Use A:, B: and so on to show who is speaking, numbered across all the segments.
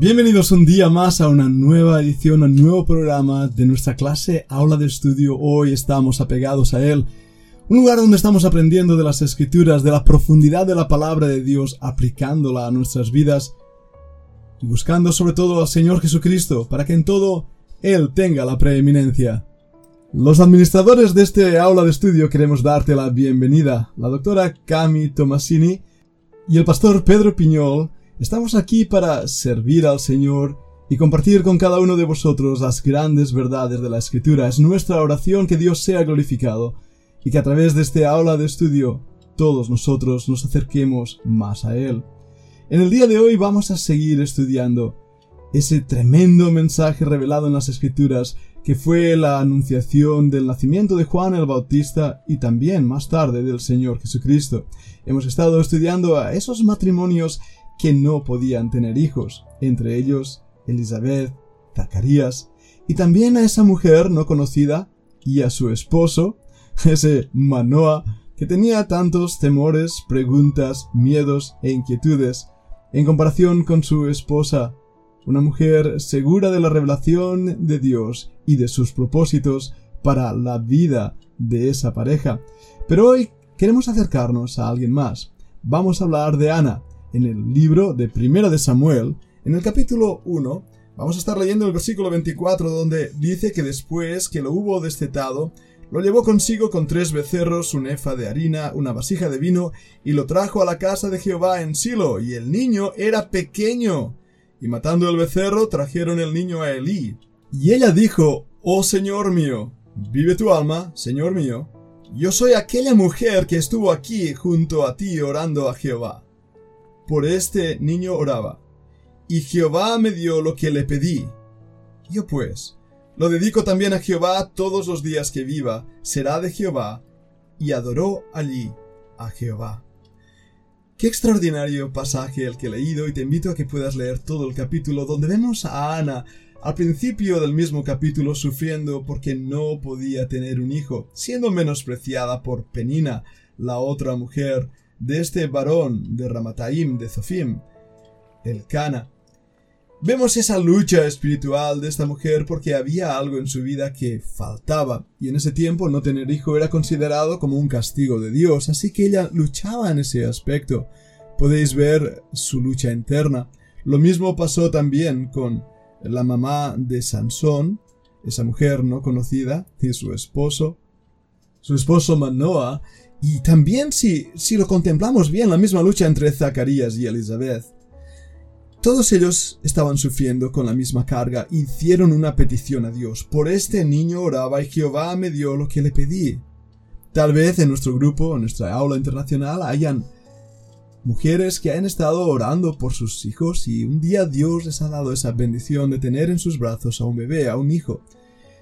A: Bienvenidos un día más a una nueva edición, a un nuevo programa de nuestra clase Aula de Estudio. Hoy estamos apegados a él. Un lugar donde estamos aprendiendo de las escrituras, de la profundidad de la palabra de Dios, aplicándola a nuestras vidas y buscando sobre todo al Señor Jesucristo para que en todo Él tenga la preeminencia. Los administradores de este aula de estudio queremos darte la bienvenida, la doctora Cami Tomasini y el pastor Pedro Piñol, Estamos aquí para servir al Señor y compartir con cada uno de vosotros las grandes verdades de la Escritura. Es nuestra oración que Dios sea glorificado y que a través de este aula de estudio todos nosotros nos acerquemos más a Él. En el día de hoy vamos a seguir estudiando ese tremendo mensaje revelado en las Escrituras que fue la anunciación del nacimiento de Juan el Bautista y también más tarde del Señor Jesucristo. Hemos estado estudiando a esos matrimonios que no podían tener hijos, entre ellos Elizabeth, Zacarías, y también a esa mujer no conocida y a su esposo, ese Manoa, que tenía tantos temores, preguntas, miedos e inquietudes, en comparación con su esposa, una mujer segura de la revelación de Dios y de sus propósitos para la vida de esa pareja. Pero hoy queremos acercarnos a alguien más. Vamos a hablar de Ana, en el libro de Primera de Samuel, en el capítulo 1, vamos a estar leyendo el versículo 24 donde dice que después que lo hubo destetado, lo llevó consigo con tres becerros, un efa de harina, una vasija de vino, y lo trajo a la casa de Jehová en Silo, y el niño era pequeño. Y matando el becerro, trajeron el niño a Elí. Y ella dijo, Oh Señor mío, vive tu alma, Señor mío, yo soy aquella mujer que estuvo aquí junto a ti orando a Jehová por este niño oraba, y Jehová me dio lo que le pedí. Yo pues, lo dedico también a Jehová todos los días que viva, será de Jehová, y adoró allí a Jehová. Qué extraordinario pasaje el que he leído y te invito a que puedas leer todo el capítulo donde vemos a Ana al principio del mismo capítulo sufriendo porque no podía tener un hijo, siendo menospreciada por Penina, la otra mujer de este varón de Ramataim de Zofim, el Cana. Vemos esa lucha espiritual de esta mujer porque había algo en su vida que faltaba, y en ese tiempo no tener hijo era considerado como un castigo de Dios, así que ella luchaba en ese aspecto. Podéis ver su lucha interna. Lo mismo pasó también con la mamá de Sansón, esa mujer no conocida, y su esposo. Su esposo Manoah y también si, si lo contemplamos bien, la misma lucha entre Zacarías y Elizabeth. Todos ellos estaban sufriendo con la misma carga y hicieron una petición a Dios. Por este niño oraba y Jehová me dio lo que le pedí. Tal vez en nuestro grupo, en nuestra aula internacional, hayan mujeres que han estado orando por sus hijos y un día Dios les ha dado esa bendición de tener en sus brazos a un bebé, a un hijo.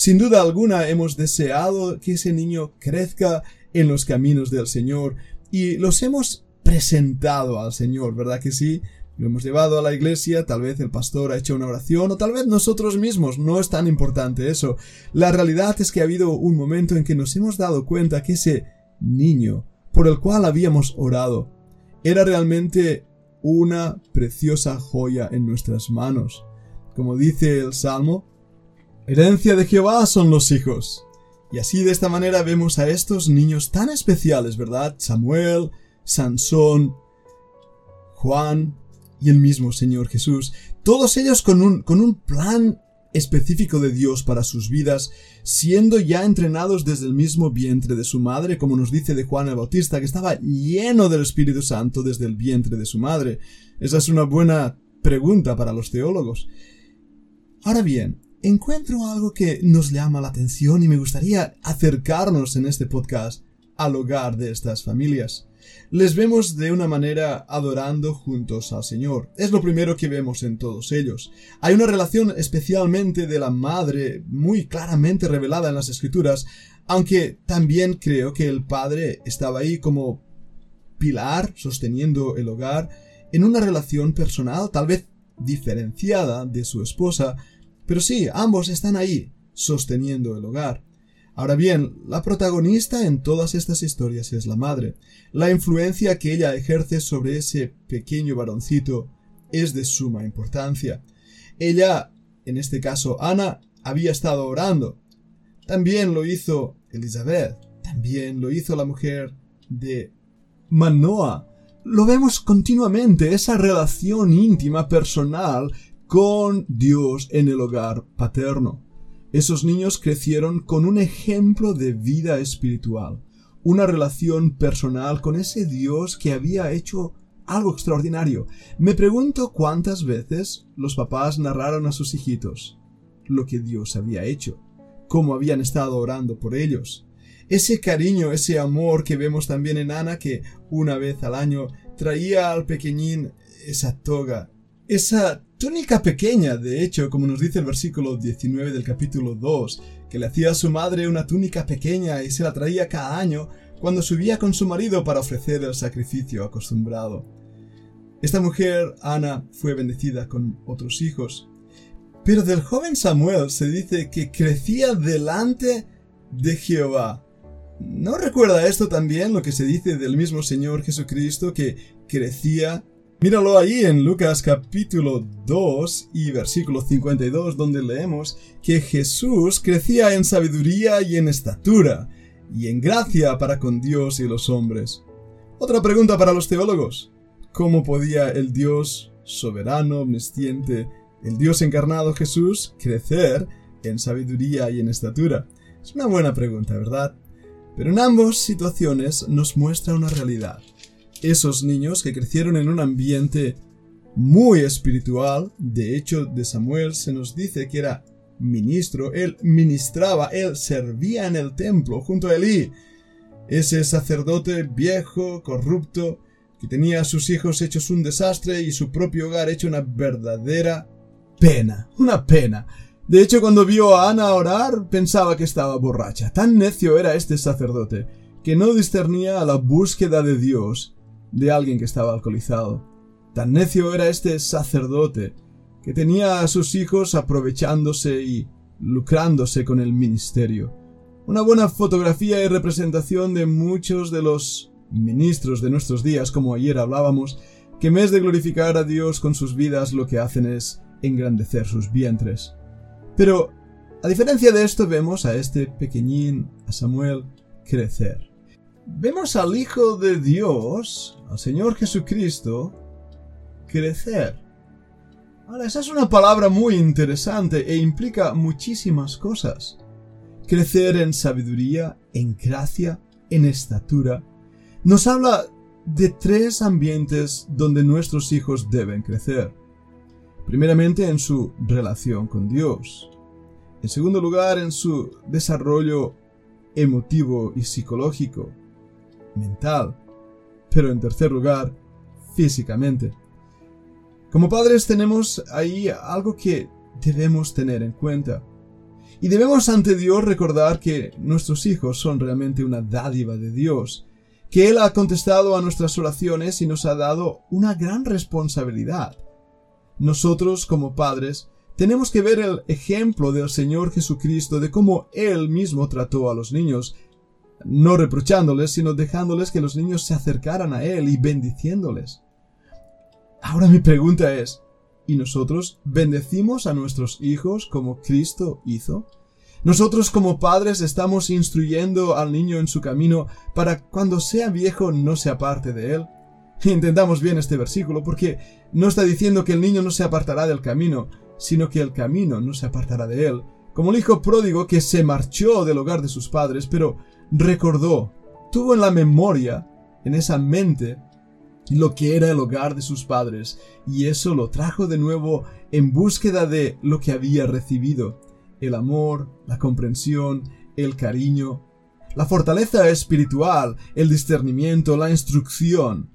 A: Sin duda alguna hemos deseado que ese niño crezca en los caminos del Señor y los hemos presentado al Señor, ¿verdad que sí? Lo hemos llevado a la iglesia, tal vez el pastor ha hecho una oración o tal vez nosotros mismos, no es tan importante eso. La realidad es que ha habido un momento en que nos hemos dado cuenta que ese niño por el cual habíamos orado era realmente una preciosa joya en nuestras manos. Como dice el Salmo, herencia de Jehová son los hijos. Y así de esta manera vemos a estos niños tan especiales, ¿verdad? Samuel, Sansón, Juan y el mismo Señor Jesús, todos ellos con un, con un plan específico de Dios para sus vidas, siendo ya entrenados desde el mismo vientre de su madre, como nos dice de Juan el Bautista, que estaba lleno del Espíritu Santo desde el vientre de su madre. Esa es una buena pregunta para los teólogos. Ahora bien, encuentro algo que nos llama la atención y me gustaría acercarnos en este podcast al hogar de estas familias. Les vemos de una manera adorando juntos al Señor. Es lo primero que vemos en todos ellos. Hay una relación especialmente de la madre muy claramente revelada en las escrituras, aunque también creo que el padre estaba ahí como pilar sosteniendo el hogar en una relación personal tal vez diferenciada de su esposa, pero sí, ambos están ahí, sosteniendo el hogar. Ahora bien, la protagonista en todas estas historias es la madre. La influencia que ella ejerce sobre ese pequeño varoncito es de suma importancia. Ella, en este caso Ana, había estado orando. También lo hizo Elizabeth. También lo hizo la mujer de Manoa. Lo vemos continuamente, esa relación íntima, personal, con Dios en el hogar paterno. Esos niños crecieron con un ejemplo de vida espiritual, una relación personal con ese Dios que había hecho algo extraordinario. Me pregunto cuántas veces los papás narraron a sus hijitos lo que Dios había hecho, cómo habían estado orando por ellos. Ese cariño, ese amor que vemos también en Ana que una vez al año traía al pequeñín esa toga, esa túnica pequeña, de hecho, como nos dice el versículo 19 del capítulo 2, que le hacía a su madre una túnica pequeña y se la traía cada año cuando subía con su marido para ofrecer el sacrificio acostumbrado. Esta mujer, Ana, fue bendecida con otros hijos. Pero del joven Samuel se dice que crecía delante de Jehová. ¿No recuerda esto también lo que se dice del mismo Señor Jesucristo que crecía? Míralo ahí en Lucas capítulo 2 y versículo 52 donde leemos que Jesús crecía en sabiduría y en estatura y en gracia para con Dios y los hombres. Otra pregunta para los teólogos. ¿Cómo podía el Dios soberano, omnisciente, el Dios encarnado Jesús, crecer en sabiduría y en estatura? Es una buena pregunta, ¿verdad? Pero en ambas situaciones nos muestra una realidad. Esos niños que crecieron en un ambiente muy espiritual, de hecho de Samuel se nos dice que era ministro, él ministraba, él servía en el templo junto a Elí. Ese sacerdote viejo, corrupto, que tenía a sus hijos hechos un desastre y su propio hogar hecho una verdadera pena, una pena. De hecho, cuando vio a Ana orar, pensaba que estaba borracha. Tan necio era este sacerdote, que no discernía a la búsqueda de Dios de alguien que estaba alcoholizado. Tan necio era este sacerdote, que tenía a sus hijos aprovechándose y lucrándose con el ministerio. Una buena fotografía y representación de muchos de los ministros de nuestros días, como ayer hablábamos, que en vez de glorificar a Dios con sus vidas lo que hacen es engrandecer sus vientres. Pero, a diferencia de esto, vemos a este pequeñín, a Samuel, crecer. Vemos al Hijo de Dios, al Señor Jesucristo, crecer. Ahora, esa es una palabra muy interesante e implica muchísimas cosas. Crecer en sabiduría, en gracia, en estatura, nos habla de tres ambientes donde nuestros hijos deben crecer. Primeramente en su relación con Dios. En segundo lugar en su desarrollo emotivo y psicológico, mental. Pero en tercer lugar, físicamente. Como padres tenemos ahí algo que debemos tener en cuenta. Y debemos ante Dios recordar que nuestros hijos son realmente una dádiva de Dios que Él ha contestado a nuestras oraciones y nos ha dado una gran responsabilidad. Nosotros, como padres, tenemos que ver el ejemplo del Señor Jesucristo de cómo Él mismo trató a los niños, no reprochándoles, sino dejándoles que los niños se acercaran a Él y bendiciéndoles. Ahora mi pregunta es, ¿y nosotros bendecimos a nuestros hijos como Cristo hizo? Nosotros como padres estamos instruyendo al niño en su camino para cuando sea viejo no se aparte de él. Intentamos bien este versículo porque no está diciendo que el niño no se apartará del camino, sino que el camino no se apartará de él, como el hijo pródigo que se marchó del hogar de sus padres, pero recordó, tuvo en la memoria, en esa mente, lo que era el hogar de sus padres, y eso lo trajo de nuevo en búsqueda de lo que había recibido el amor, la comprensión, el cariño, la fortaleza espiritual, el discernimiento, la instrucción,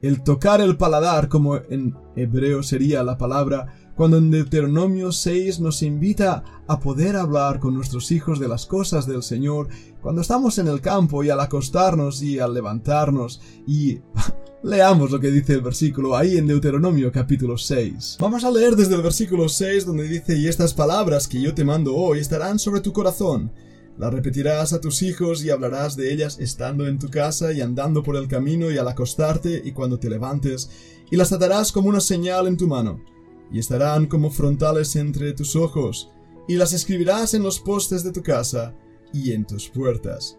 A: el tocar el paladar, como en hebreo sería la palabra, cuando en Deuteronomio 6 nos invita a poder hablar con nuestros hijos de las cosas del Señor, cuando estamos en el campo y al acostarnos y al levantarnos y Leamos lo que dice el versículo ahí en Deuteronomio capítulo 6. Vamos a leer desde el versículo 6 donde dice, y estas palabras que yo te mando hoy estarán sobre tu corazón. Las repetirás a tus hijos y hablarás de ellas estando en tu casa y andando por el camino y al acostarte y cuando te levantes, y las atarás como una señal en tu mano y estarán como frontales entre tus ojos, y las escribirás en los postes de tu casa y en tus puertas.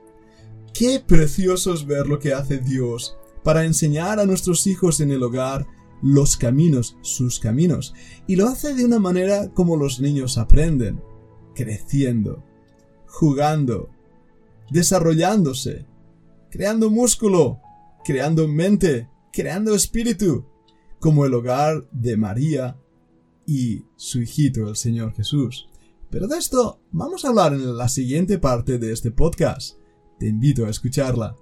A: Qué precioso es ver lo que hace Dios para enseñar a nuestros hijos en el hogar los caminos, sus caminos, y lo hace de una manera como los niños aprenden, creciendo, jugando, desarrollándose, creando músculo, creando mente, creando espíritu, como el hogar de María y su hijito el Señor Jesús. Pero de esto vamos a hablar en la siguiente parte de este podcast. Te invito a escucharla.